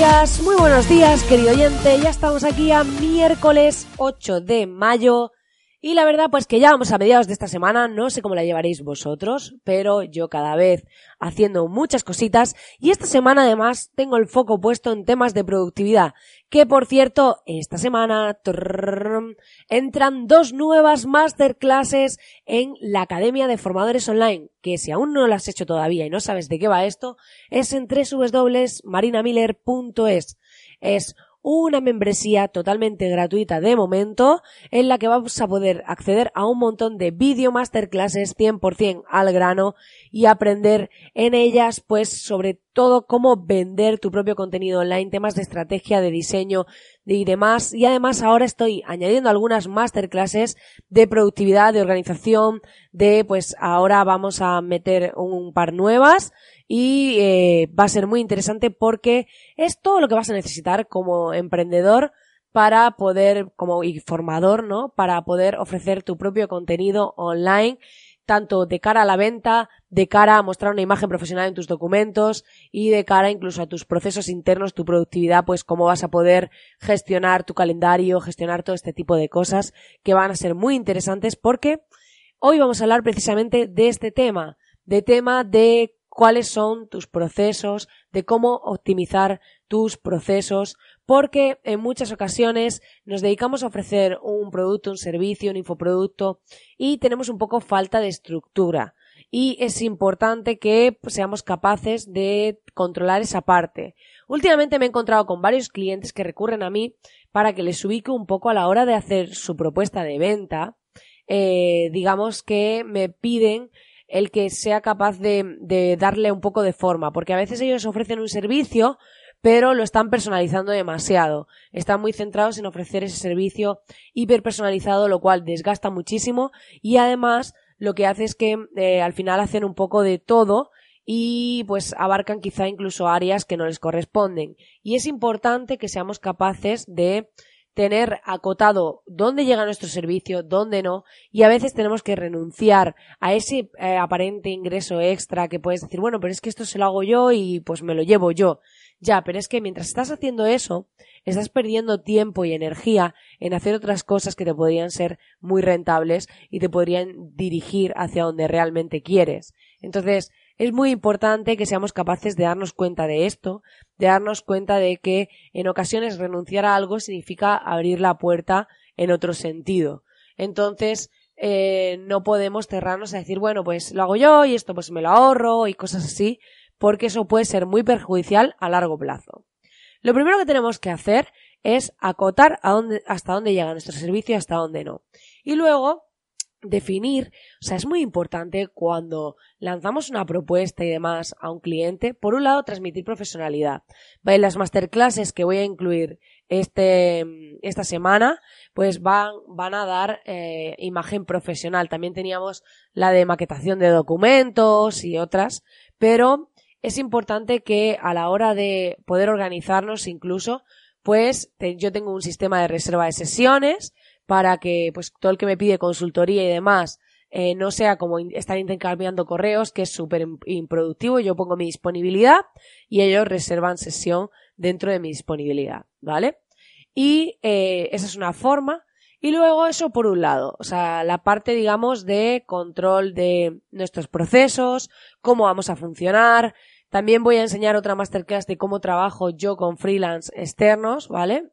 Días, muy buenos días, querido oyente. Ya estamos aquí a miércoles 8 de mayo. Y la verdad, pues que ya vamos a mediados de esta semana, no sé cómo la llevaréis vosotros, pero yo cada vez haciendo muchas cositas y esta semana además tengo el foco puesto en temas de productividad, que por cierto, esta semana entran dos nuevas masterclasses en la Academia de Formadores Online, que si aún no las has hecho todavía y no sabes de qué va esto, es en www.marinamiller.es. Es una membresía totalmente gratuita de momento en la que vamos a poder acceder a un montón de video masterclasses 100% al grano y aprender en ellas pues sobre todo cómo vender tu propio contenido online, temas de estrategia, de diseño y demás. Y además ahora estoy añadiendo algunas masterclasses de productividad, de organización, de pues ahora vamos a meter un par nuevas y eh, va a ser muy interesante porque es todo lo que vas a necesitar como emprendedor para poder, como informador, ¿no? Para poder ofrecer tu propio contenido online, tanto de cara a la venta, de cara a mostrar una imagen profesional en tus documentos y de cara incluso a tus procesos internos, tu productividad, pues cómo vas a poder gestionar tu calendario, gestionar todo este tipo de cosas que van a ser muy interesantes porque hoy vamos a hablar precisamente de este tema, de tema de cuáles son tus procesos, de cómo optimizar tus procesos, porque en muchas ocasiones nos dedicamos a ofrecer un producto, un servicio, un infoproducto y tenemos un poco falta de estructura. Y es importante que seamos capaces de controlar esa parte. Últimamente me he encontrado con varios clientes que recurren a mí para que les ubique un poco a la hora de hacer su propuesta de venta. Eh, digamos que me piden el que sea capaz de, darle un poco de forma, porque a veces ellos ofrecen un servicio, pero lo están personalizando demasiado. Están muy centrados en ofrecer ese servicio hiperpersonalizado, lo cual desgasta muchísimo y además lo que hace es que eh, al final hacen un poco de todo y pues abarcan quizá incluso áreas que no les corresponden. Y es importante que seamos capaces de tener acotado dónde llega nuestro servicio, dónde no, y a veces tenemos que renunciar a ese eh, aparente ingreso extra que puedes decir, bueno, pero es que esto se lo hago yo y pues me lo llevo yo. Ya, pero es que mientras estás haciendo eso, estás perdiendo tiempo y energía en hacer otras cosas que te podrían ser muy rentables y te podrían dirigir hacia donde realmente quieres. Entonces, es muy importante que seamos capaces de darnos cuenta de esto, de darnos cuenta de que en ocasiones renunciar a algo significa abrir la puerta en otro sentido. Entonces, eh, no podemos cerrarnos a decir, bueno, pues lo hago yo y esto pues me lo ahorro y cosas así, porque eso puede ser muy perjudicial a largo plazo. Lo primero que tenemos que hacer es acotar a dónde, hasta dónde llega nuestro servicio y hasta dónde no. Y luego, definir, o sea, es muy importante cuando lanzamos una propuesta y demás a un cliente, por un lado, transmitir profesionalidad. En las masterclasses que voy a incluir este, esta semana, pues van, van a dar eh, imagen profesional. También teníamos la de maquetación de documentos y otras, pero es importante que a la hora de poder organizarnos incluso, pues yo tengo un sistema de reserva de sesiones, para que pues todo el que me pide consultoría y demás eh, no sea como estar intercambiando correos, que es súper improductivo. Yo pongo mi disponibilidad y ellos reservan sesión dentro de mi disponibilidad, ¿vale? Y eh, esa es una forma. Y luego eso por un lado, o sea, la parte, digamos, de control de nuestros procesos, cómo vamos a funcionar. También voy a enseñar otra masterclass de cómo trabajo yo con freelance externos, ¿vale?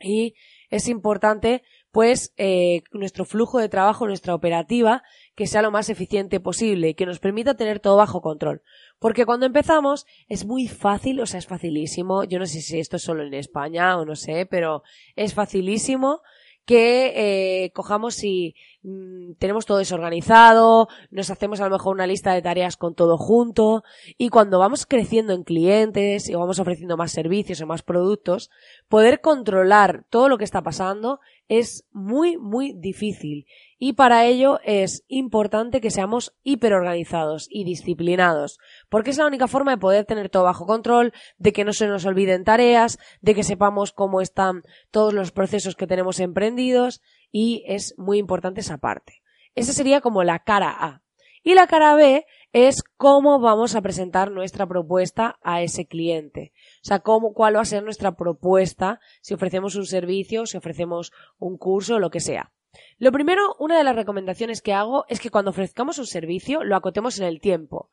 Y es importante pues eh, nuestro flujo de trabajo, nuestra operativa, que sea lo más eficiente posible y que nos permita tener todo bajo control. Porque cuando empezamos es muy fácil, o sea, es facilísimo, yo no sé si esto es solo en España o no sé, pero es facilísimo que eh, cojamos y mm, tenemos todo desorganizado, nos hacemos a lo mejor una lista de tareas con todo junto y cuando vamos creciendo en clientes y vamos ofreciendo más servicios o más productos, poder controlar todo lo que está pasando es muy, muy difícil y para ello es importante que seamos hiperorganizados y disciplinados, porque es la única forma de poder tener todo bajo control, de que no se nos olviden tareas, de que sepamos cómo están todos los procesos que tenemos emprendidos y es muy importante esa parte. Esa sería como la cara A. Y la cara B es cómo vamos a presentar nuestra propuesta a ese cliente. O sea, cómo, cuál va a ser nuestra propuesta si ofrecemos un servicio, si ofrecemos un curso, lo que sea. Lo primero, una de las recomendaciones que hago es que cuando ofrezcamos un servicio lo acotemos en el tiempo.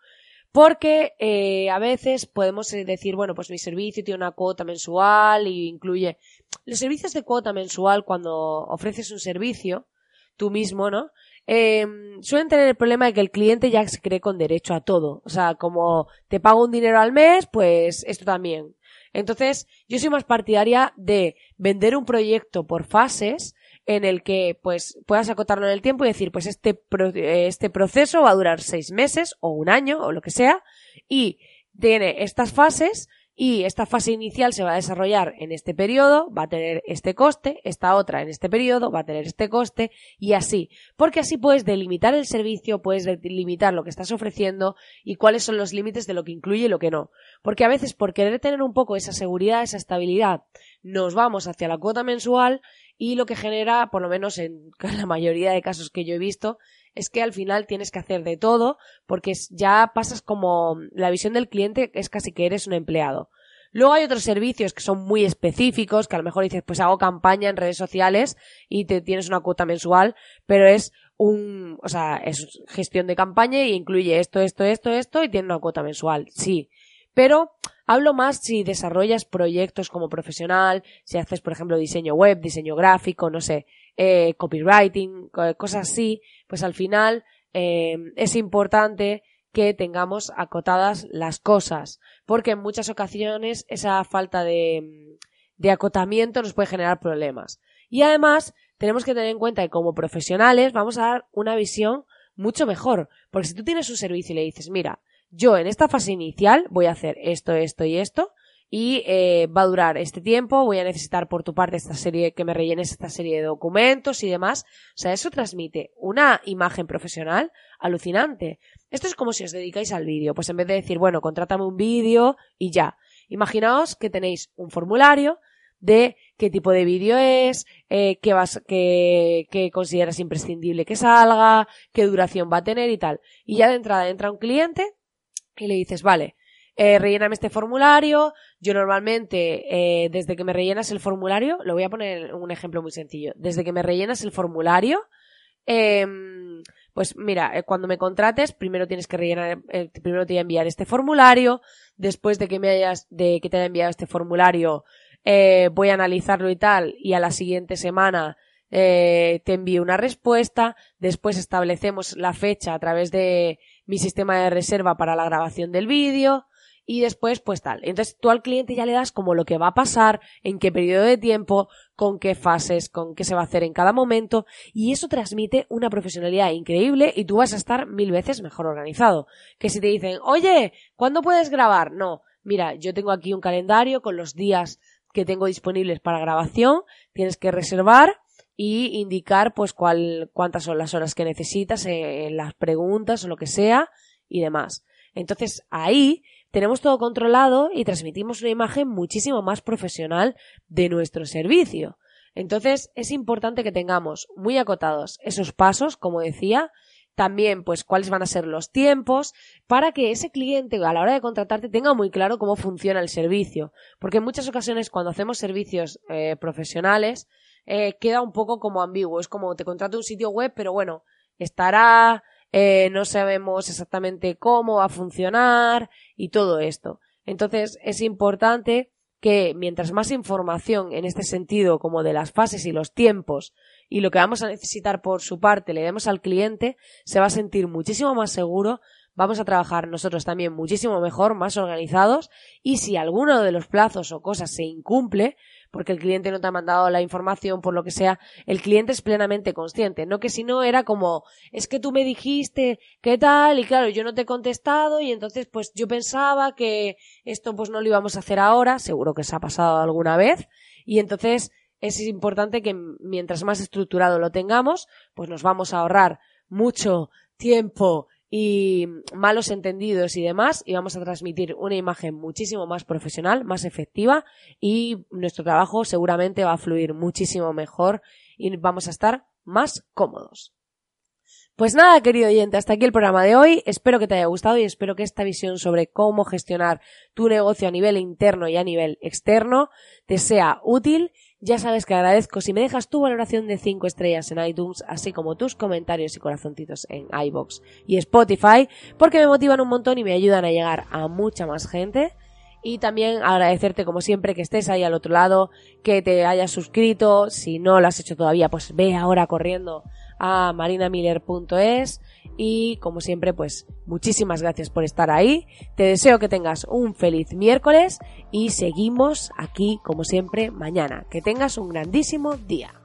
Porque eh, a veces podemos eh, decir, bueno, pues mi servicio tiene una cuota mensual y incluye. Los servicios de cuota mensual, cuando ofreces un servicio, tú mismo, ¿no? Eh, suelen tener el problema de que el cliente ya se cree con derecho a todo. O sea, como te pago un dinero al mes, pues esto también. Entonces, yo soy más partidaria de vender un proyecto por fases en el que pues puedas acotarlo en el tiempo y decir pues este, este proceso va a durar seis meses o un año o lo que sea y tiene estas fases y esta fase inicial se va a desarrollar en este periodo, va a tener este coste, esta otra en este periodo va a tener este coste y así, porque así puedes delimitar el servicio, puedes delimitar lo que estás ofreciendo y cuáles son los límites de lo que incluye y lo que no. Porque a veces por querer tener un poco esa seguridad, esa estabilidad, nos vamos hacia la cuota mensual y lo que genera, por lo menos en la mayoría de casos que yo he visto, es que al final tienes que hacer de todo porque ya pasas como la visión del cliente es casi que eres un empleado. Luego hay otros servicios que son muy específicos, que a lo mejor dices, pues hago campaña en redes sociales y te tienes una cuota mensual, pero es un, o sea, es gestión de campaña y incluye esto, esto, esto, esto y tiene una cuota mensual. Sí. Pero hablo más si desarrollas proyectos como profesional, si haces, por ejemplo, diseño web, diseño gráfico, no sé, eh, copywriting, cosas así, pues al final eh, es importante que tengamos acotadas las cosas, porque en muchas ocasiones esa falta de, de acotamiento nos puede generar problemas. Y además tenemos que tener en cuenta que como profesionales vamos a dar una visión mucho mejor, porque si tú tienes un servicio y le dices, mira, yo en esta fase inicial voy a hacer esto, esto y esto y eh, va a durar este tiempo, voy a necesitar por tu parte esta serie, que me rellenes esta serie de documentos y demás. O sea, eso transmite una imagen profesional alucinante. Esto es como si os dedicáis al vídeo, pues en vez de decir, bueno, contrátame un vídeo y ya. Imaginaos que tenéis un formulario de qué tipo de vídeo es, eh, qué, vas, qué, qué consideras imprescindible que salga, qué duración va a tener y tal. Y ya de entrada entra un cliente y le dices, vale, eh, relléname este formulario. Yo normalmente, eh, desde que me rellenas el formulario, lo voy a poner un ejemplo muy sencillo. Desde que me rellenas el formulario, eh, pues mira, eh, cuando me contrates, primero tienes que rellenar, eh, primero te voy a enviar este formulario. Después de que me hayas, de que te haya enviado este formulario, eh, voy a analizarlo y tal. Y a la siguiente semana te envío una respuesta. Después establecemos la fecha a través de mi sistema de reserva para la grabación del vídeo y después pues tal. Entonces tú al cliente ya le das como lo que va a pasar, en qué periodo de tiempo, con qué fases, con qué se va a hacer en cada momento y eso transmite una profesionalidad increíble y tú vas a estar mil veces mejor organizado. Que si te dicen, oye, ¿cuándo puedes grabar? No, mira, yo tengo aquí un calendario con los días que tengo disponibles para grabación, tienes que reservar y indicar pues cuál, cuántas son las horas que necesitas en las preguntas o lo que sea y demás. Entonces ahí tenemos todo controlado y transmitimos una imagen muchísimo más profesional de nuestro servicio. Entonces es importante que tengamos muy acotados esos pasos, como decía, también pues cuáles van a ser los tiempos para que ese cliente a la hora de contratarte tenga muy claro cómo funciona el servicio porque en muchas ocasiones cuando hacemos servicios eh, profesionales eh, queda un poco como ambiguo. Es como te contrato un sitio web, pero bueno, estará, eh, no sabemos exactamente cómo va a funcionar y todo esto. Entonces es importante que mientras más información en este sentido, como de las fases y los tiempos y lo que vamos a necesitar por su parte le demos al cliente, se va a sentir muchísimo más seguro, vamos a trabajar nosotros también muchísimo mejor, más organizados y si alguno de los plazos o cosas se incumple, porque el cliente no te ha mandado la información, por lo que sea, el cliente es plenamente consciente, no que si no era como, es que tú me dijiste, ¿qué tal? Y claro, yo no te he contestado y entonces pues yo pensaba que esto pues no lo íbamos a hacer ahora, seguro que se ha pasado alguna vez, y entonces es importante que mientras más estructurado lo tengamos, pues nos vamos a ahorrar mucho tiempo y malos entendidos y demás y vamos a transmitir una imagen muchísimo más profesional, más efectiva y nuestro trabajo seguramente va a fluir muchísimo mejor y vamos a estar más cómodos. Pues nada, querido oyente, hasta aquí el programa de hoy. Espero que te haya gustado y espero que esta visión sobre cómo gestionar tu negocio a nivel interno y a nivel externo te sea útil ya sabes que agradezco si me dejas tu valoración de 5 estrellas en iTunes, así como tus comentarios y corazoncitos en iBox y Spotify, porque me motivan un montón y me ayudan a llegar a mucha más gente. Y también agradecerte como siempre que estés ahí al otro lado, que te hayas suscrito, si no lo has hecho todavía, pues ve ahora corriendo a marinamiller.es y como siempre pues muchísimas gracias por estar ahí. Te deseo que tengas un feliz miércoles y seguimos aquí como siempre mañana. Que tengas un grandísimo día.